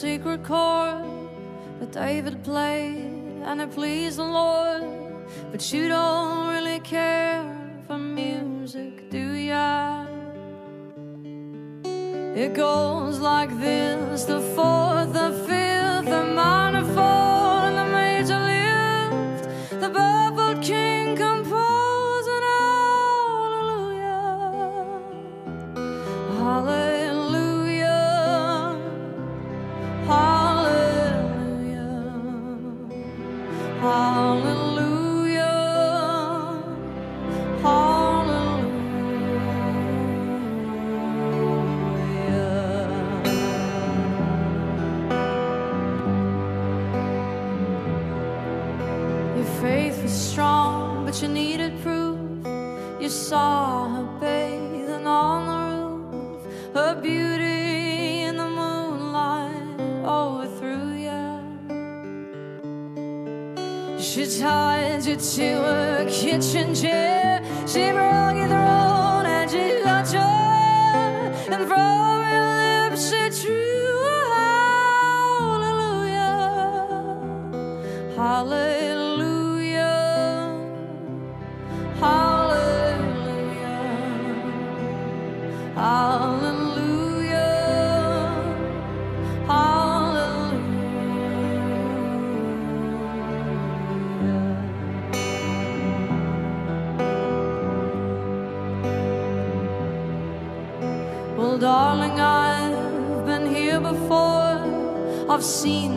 Secret chord that David played and it pleased the Lord. But you don't really care for music, do ya? It goes like this the I've been here before. I've seen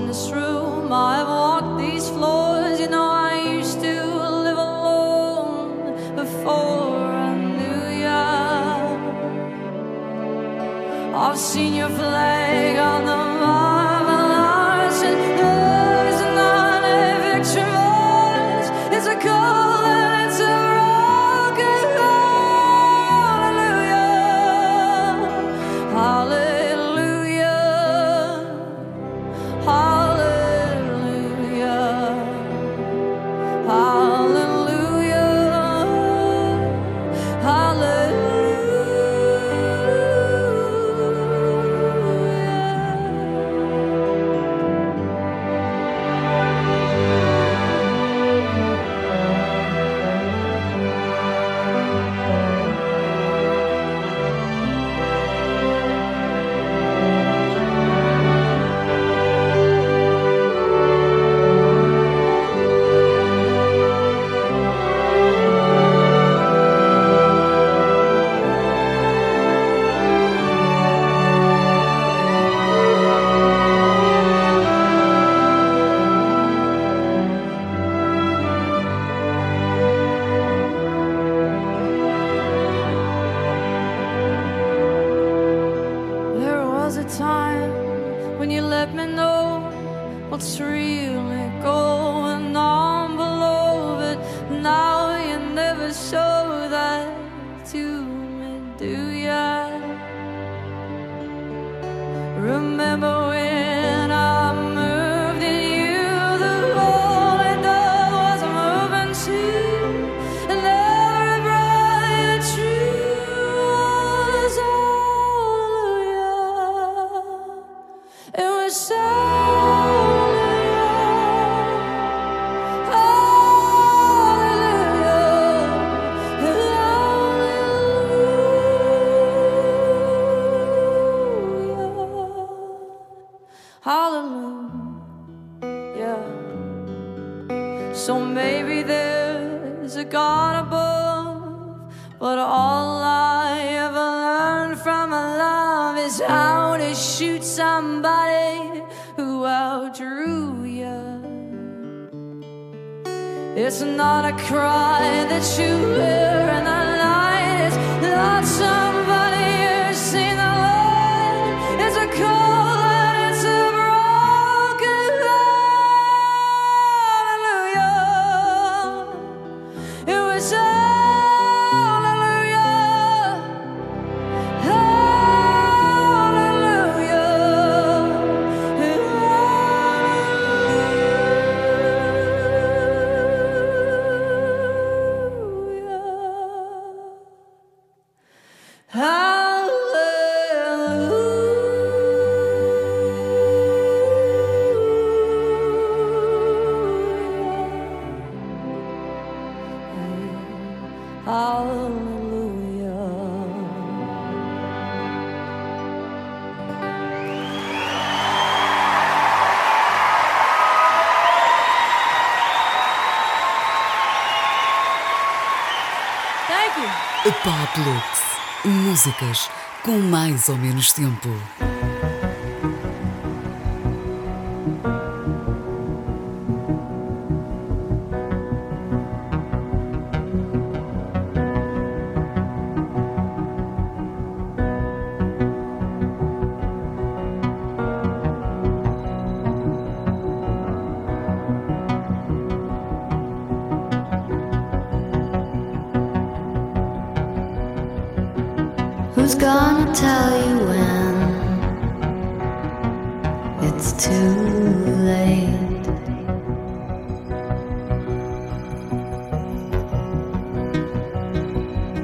you. Pop Lux. Músicas com mais ou menos tempo.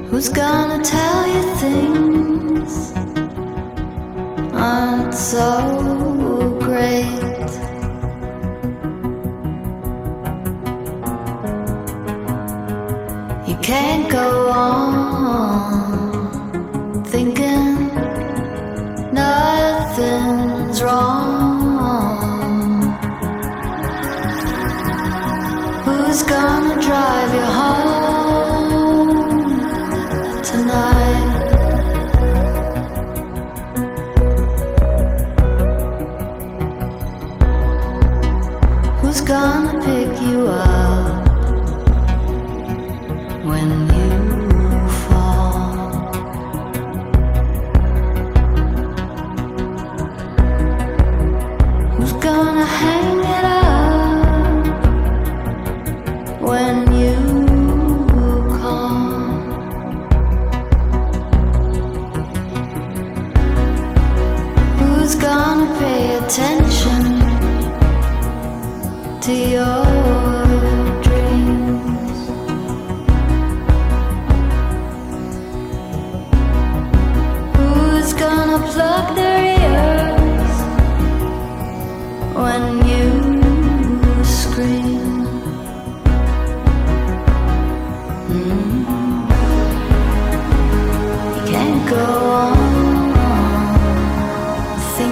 Who's gonna tell you things aren't so great? You can't go on thinking nothing's wrong. Who's gonna drive you home?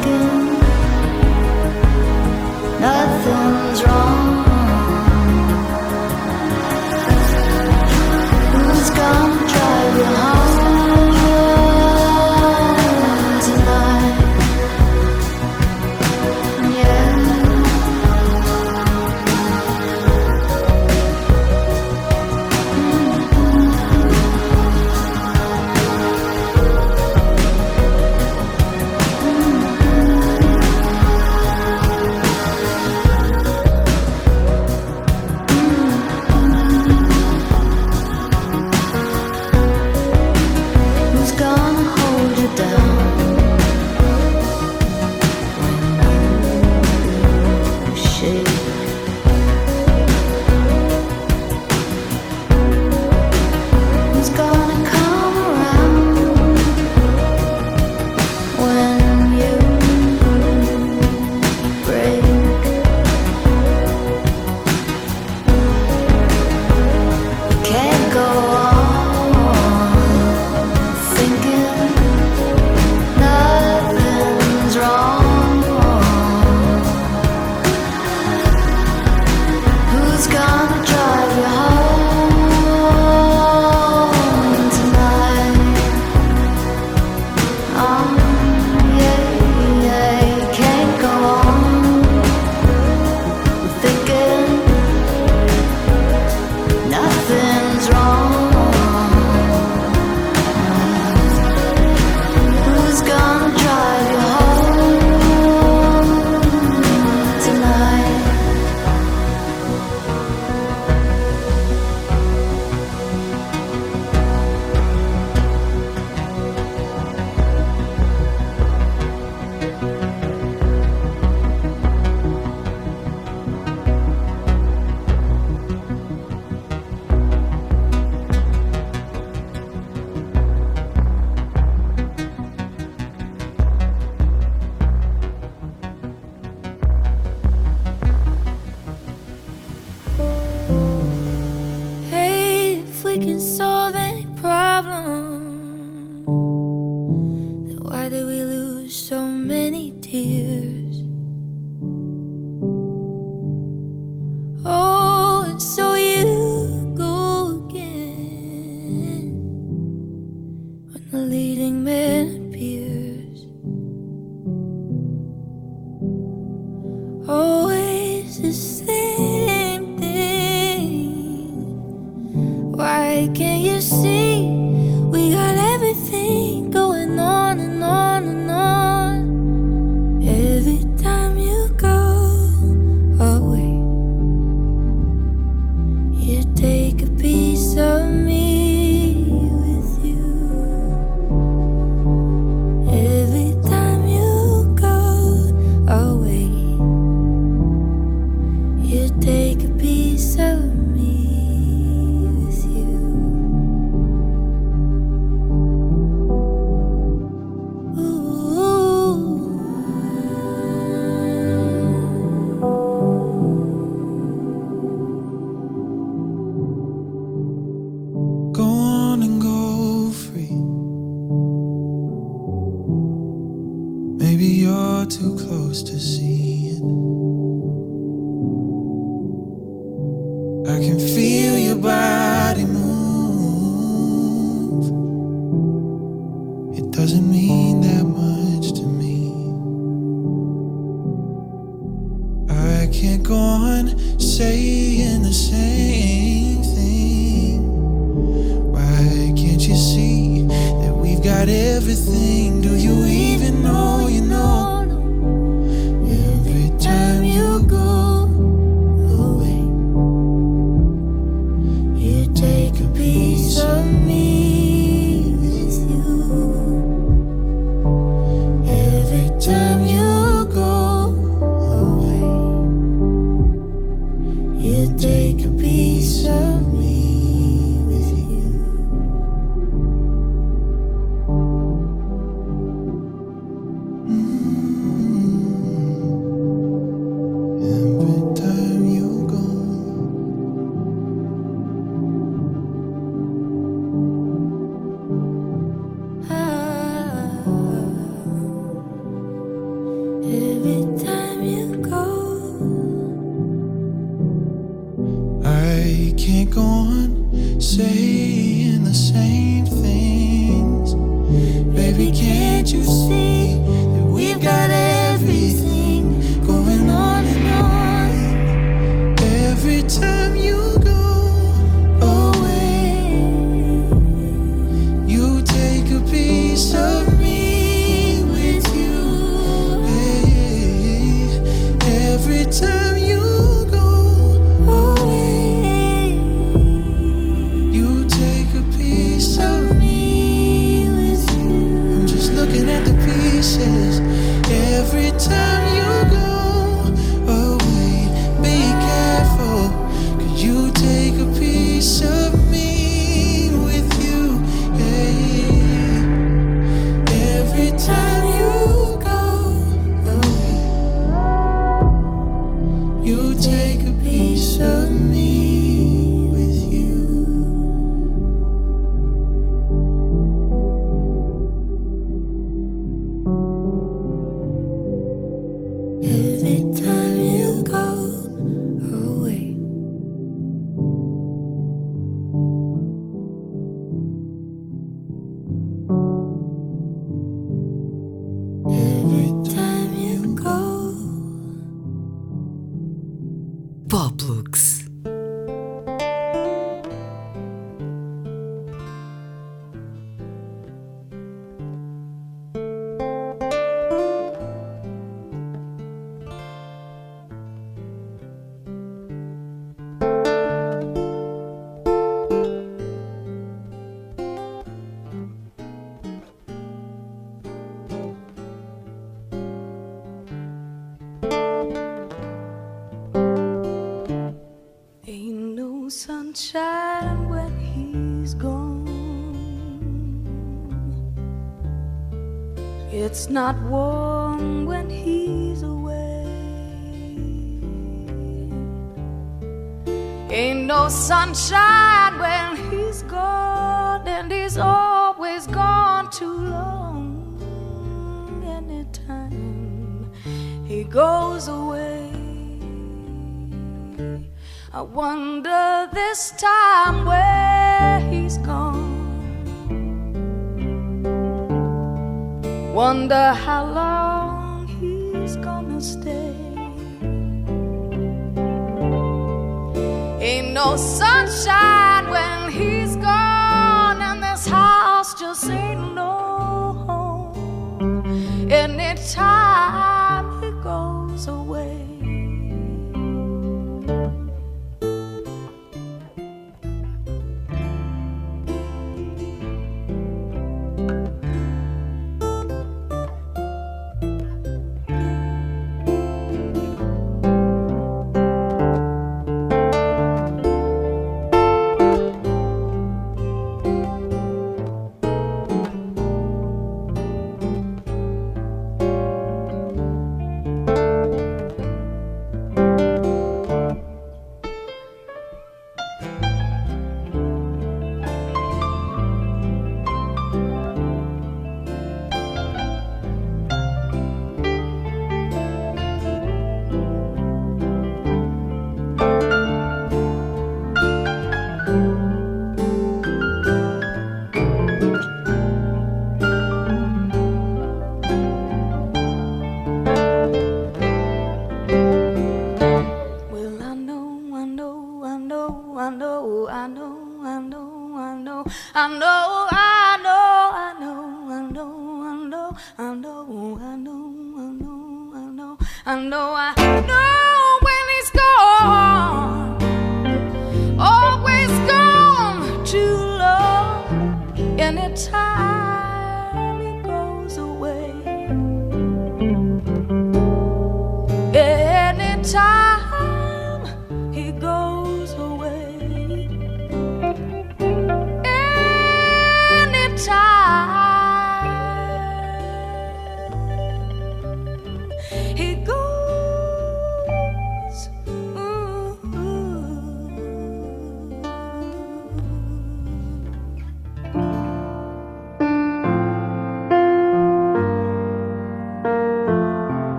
good. It's not warm when he's away. Ain't no sunshine when he's gone, and he's always gone too long. Anytime he goes away, I wonder this time where Wonder how long he's gonna stay. Ain't no sunshine when he's gone, and this house just ain't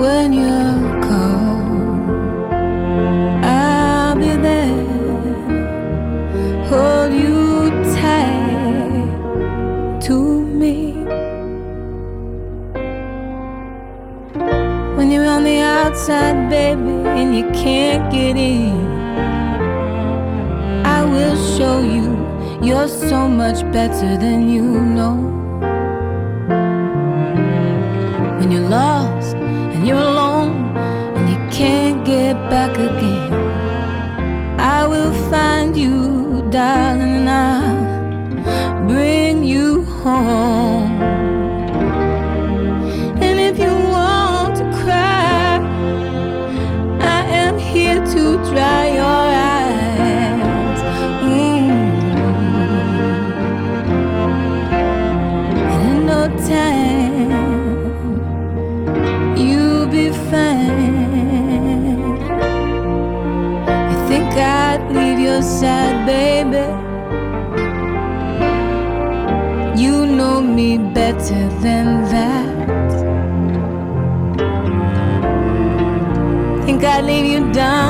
when you go. I'll be there, hold you tight to me. When you're on the outside, baby, and you can't get in, I will show you you're so much better than you know. back again. I will find you, darling, and I'll bring you home. down.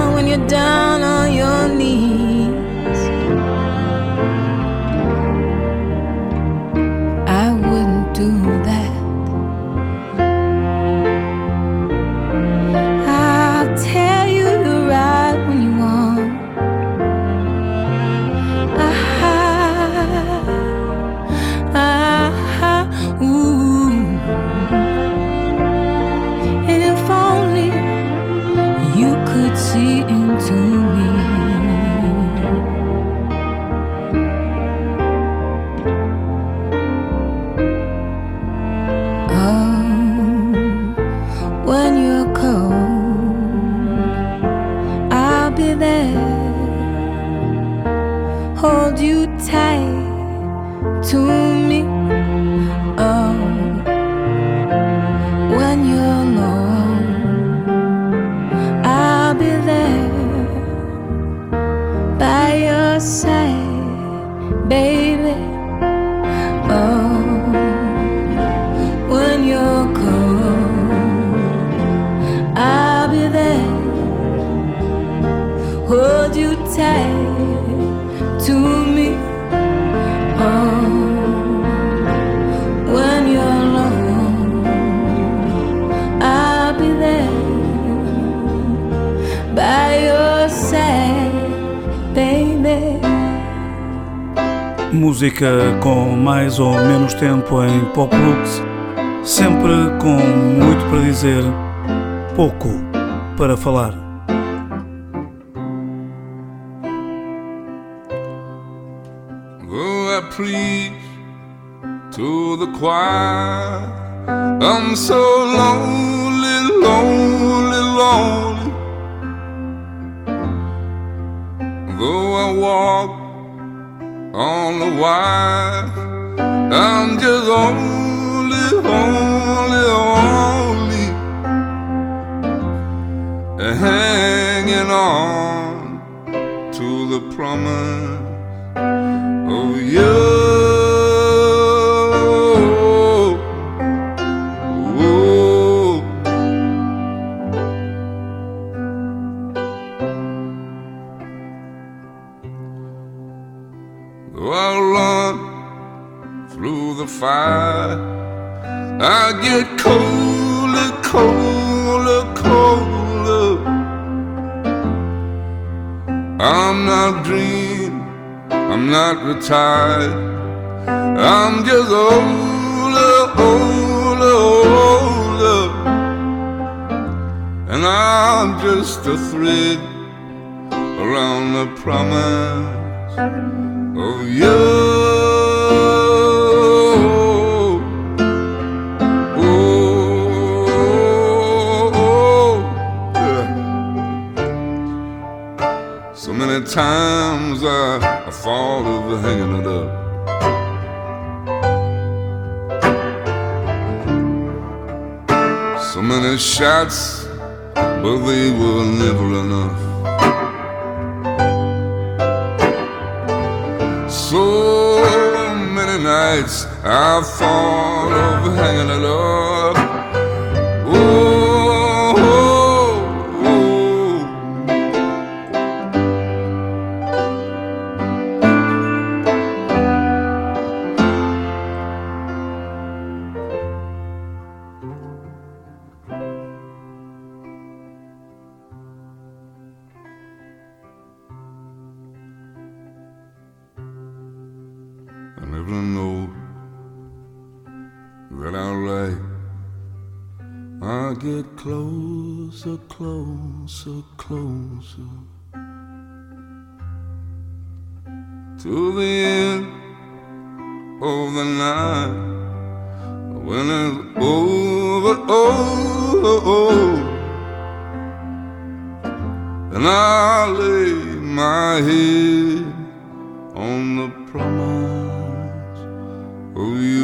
Mais ou menos tempo em pop roots, sempre com muito para dizer, pouco para falar. Oh, I preach to the choir. I'm so lonely, lonely, lonely. Though I walk on the wire. I'm just only, only, only hanging on to the promise of you. Fire. I get colder, colder, colder. I'm not green, I'm not retired. I'm just older, older, older. And I'm just a thread around the promise of you. Times I, I thought of hanging it up. So many shots, but they were never enough. So many nights I thought of hanging it up. Closer, closer, to the end of the night when it's over, over, over, and I lay my head on the promise of you.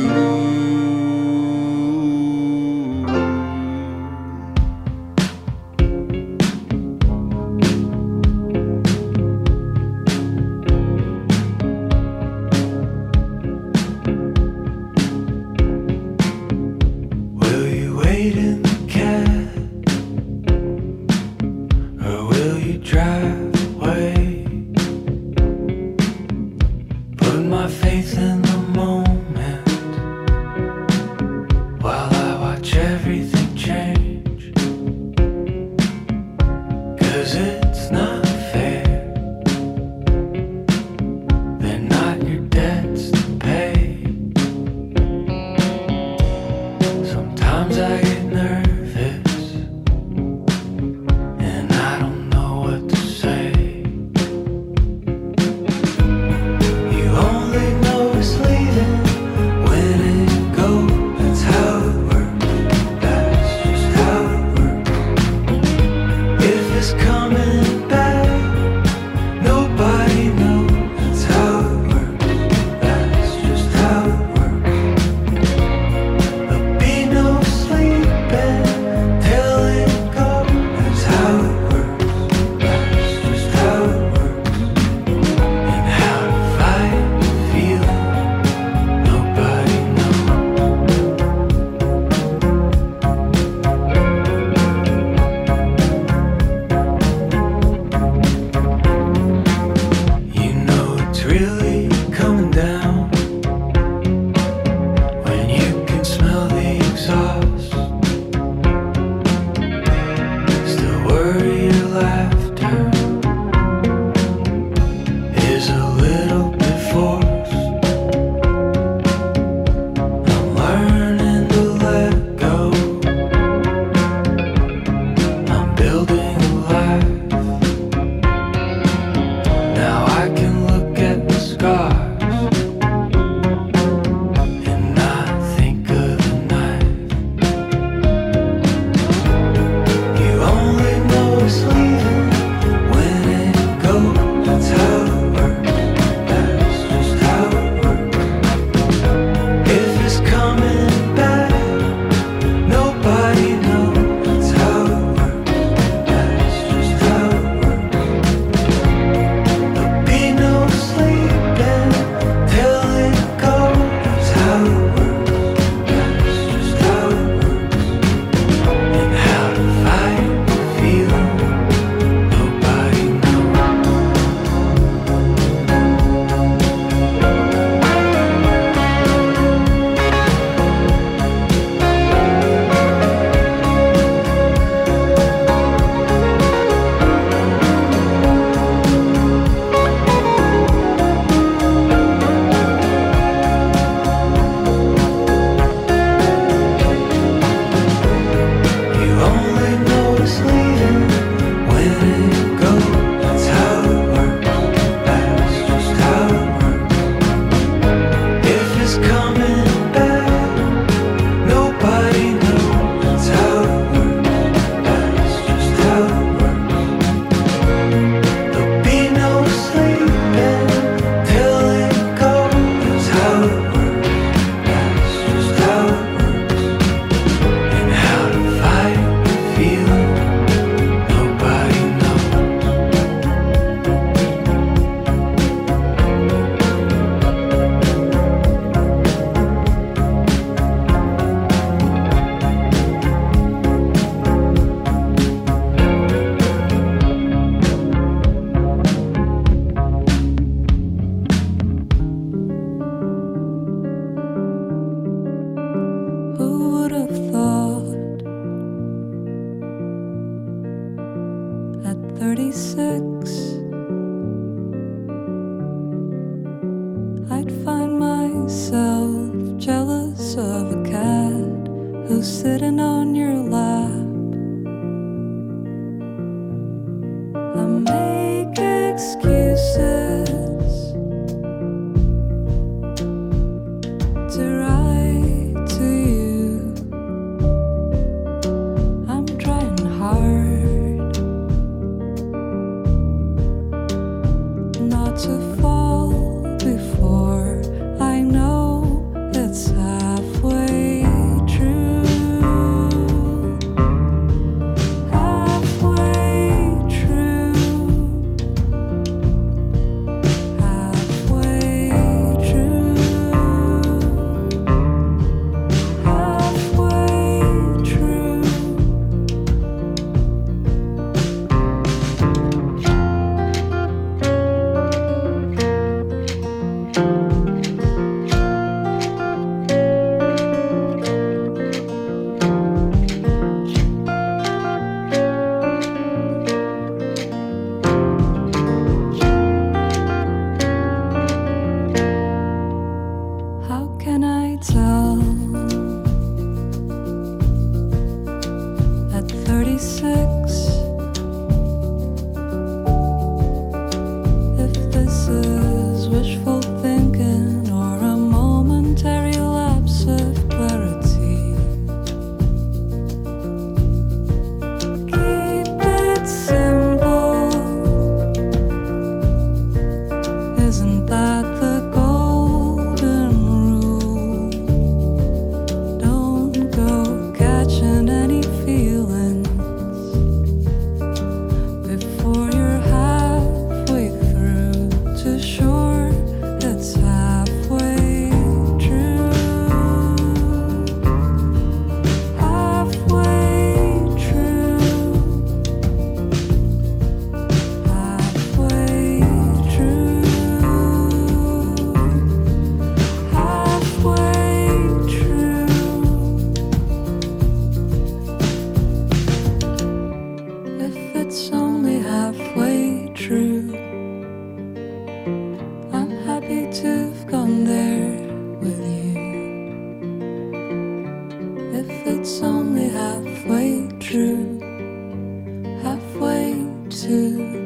You are